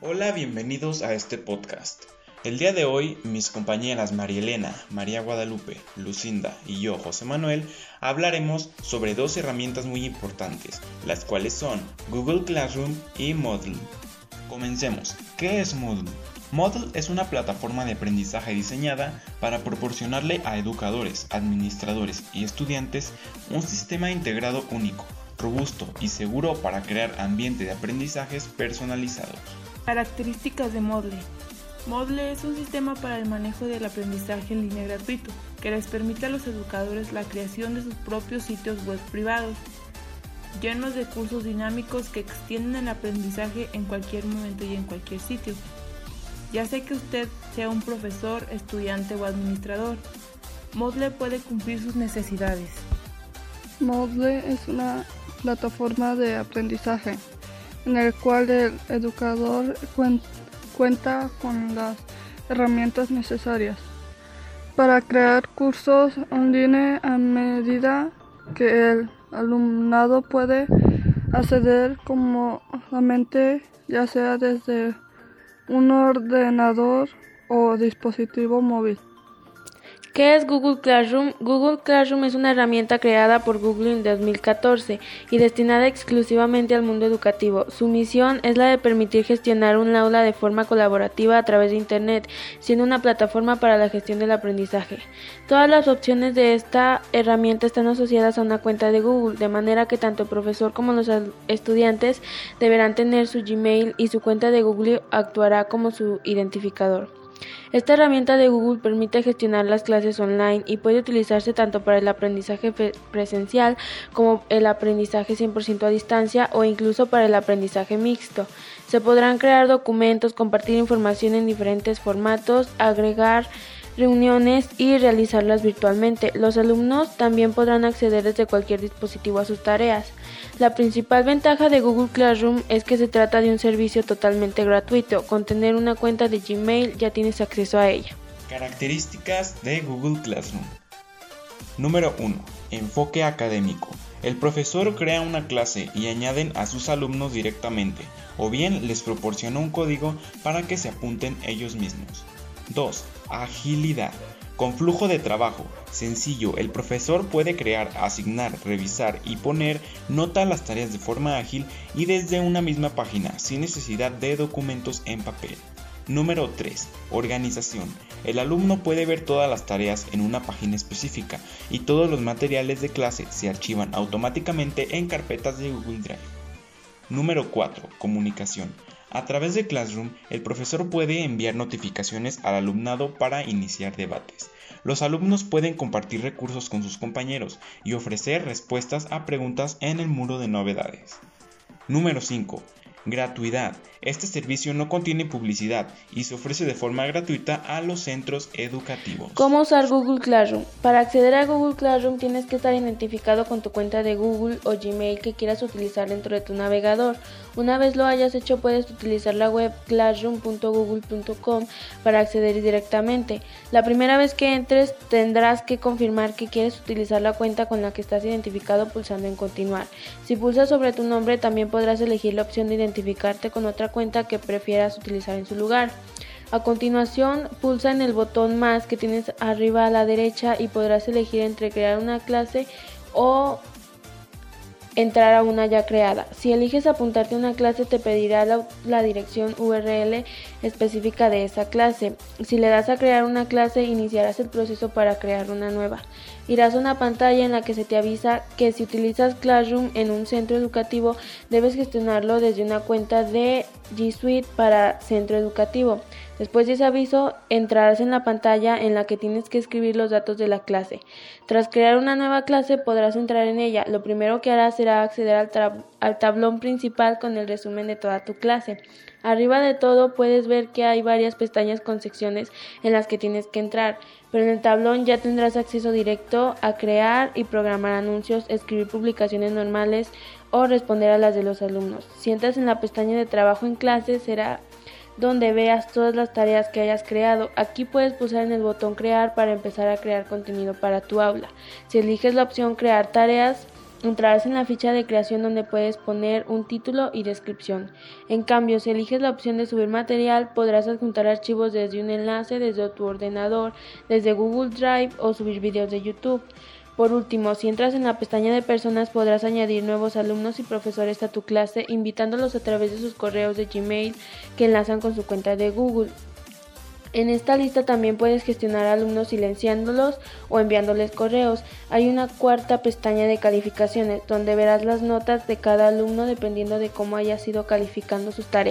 Hola, bienvenidos a este podcast. El día de hoy, mis compañeras María Elena, María Guadalupe, Lucinda y yo, José Manuel, hablaremos sobre dos herramientas muy importantes, las cuales son Google Classroom y Moodle. Comencemos. ¿Qué es Moodle? Moodle es una plataforma de aprendizaje diseñada para proporcionarle a educadores, administradores y estudiantes un sistema integrado único, robusto y seguro para crear ambientes de aprendizajes personalizados. Características de Moodle. Moodle es un sistema para el manejo del aprendizaje en línea gratuito, que les permite a los educadores la creación de sus propios sitios web privados, llenos de cursos dinámicos que extienden el aprendizaje en cualquier momento y en cualquier sitio. Ya sea que usted sea un profesor, estudiante o administrador, Moodle puede cumplir sus necesidades. Moodle es una plataforma de aprendizaje en el cual el educador cuenta con las herramientas necesarias para crear cursos online a medida que el alumnado puede acceder cómodamente ya sea desde un ordenador o dispositivo móvil. ¿Qué es Google Classroom? Google Classroom es una herramienta creada por Google en 2014 y destinada exclusivamente al mundo educativo. Su misión es la de permitir gestionar un aula de forma colaborativa a través de Internet, siendo una plataforma para la gestión del aprendizaje. Todas las opciones de esta herramienta están asociadas a una cuenta de Google, de manera que tanto el profesor como los estudiantes deberán tener su Gmail y su cuenta de Google actuará como su identificador. Esta herramienta de Google permite gestionar las clases online y puede utilizarse tanto para el aprendizaje presencial como el aprendizaje 100% a distancia o incluso para el aprendizaje mixto. Se podrán crear documentos, compartir información en diferentes formatos, agregar reuniones y realizarlas virtualmente. Los alumnos también podrán acceder desde cualquier dispositivo a sus tareas. La principal ventaja de Google Classroom es que se trata de un servicio totalmente gratuito. Con tener una cuenta de Gmail ya tienes acceso a ella. Características de Google Classroom. Número 1. Enfoque académico. El profesor crea una clase y añaden a sus alumnos directamente, o bien les proporciona un código para que se apunten ellos mismos. 2. Agilidad. Con flujo de trabajo sencillo, el profesor puede crear, asignar, revisar y poner nota a las tareas de forma ágil y desde una misma página, sin necesidad de documentos en papel. Número 3. Organización. El alumno puede ver todas las tareas en una página específica y todos los materiales de clase se archivan automáticamente en carpetas de Google Drive. Número 4. Comunicación. A través de Classroom, el profesor puede enviar notificaciones al alumnado para iniciar debates. Los alumnos pueden compartir recursos con sus compañeros y ofrecer respuestas a preguntas en el muro de novedades. Número 5. Gratuidad. Este servicio no contiene publicidad y se ofrece de forma gratuita a los centros educativos. ¿Cómo usar Google Classroom? Para acceder a Google Classroom tienes que estar identificado con tu cuenta de Google o Gmail que quieras utilizar dentro de tu navegador. Una vez lo hayas hecho puedes utilizar la web classroom.google.com para acceder directamente. La primera vez que entres tendrás que confirmar que quieres utilizar la cuenta con la que estás identificado pulsando en continuar. Si pulsas sobre tu nombre también podrás elegir la opción de con otra cuenta que prefieras utilizar en su lugar. A continuación, pulsa en el botón más que tienes arriba a la derecha y podrás elegir entre crear una clase o entrar a una ya creada. Si eliges apuntarte a una clase te pedirá la, dirección URL específica de esa clase. Si le das a crear una clase iniciarás el proceso para crear una nueva. Irás a una pantalla en la que se te avisa que si utilizas Classroom en un centro educativo debes gestionarlo desde una cuenta de G Suite para centro educativo. Después de ese aviso, entrarás en la pantalla en la que tienes que escribir los datos de la clase. Tras crear una nueva clase, podrás entrar en ella. Lo primero que harás será acceder al, tablón principal con el resumen de toda tu clase. Arriba de todo puedes ver que hay varias pestañas con secciones en las que tienes que entrar, pero en el tablón ya tendrás acceso directo a crear y programar anuncios, escribir publicaciones normales o responder a las de los alumnos. Si entras en la pestaña de trabajo en clase será donde veas todas las tareas que hayas creado. Aquí puedes pulsar en el botón crear para empezar a crear contenido para tu aula. Si eliges la opción crear tareas, Entrarás en la ficha de creación donde puedes poner un título y descripción. En cambio, si eliges la opción de subir material, podrás adjuntar archivos desde un enlace, desde tu ordenador, desde Google Drive o subir videos de YouTube. Por último, si entras en la pestaña de personas podrás añadir nuevos alumnos y profesores a tu clase invitándolos a través de sus correos de Gmail que enlazan con su cuenta de Google. En esta lista también puedes gestionar alumnos silenciándolos o enviándoles correos. Hay una cuarta pestaña de calificaciones donde verás las notas de cada alumno dependiendo de cómo haya sido calificando sus tareas.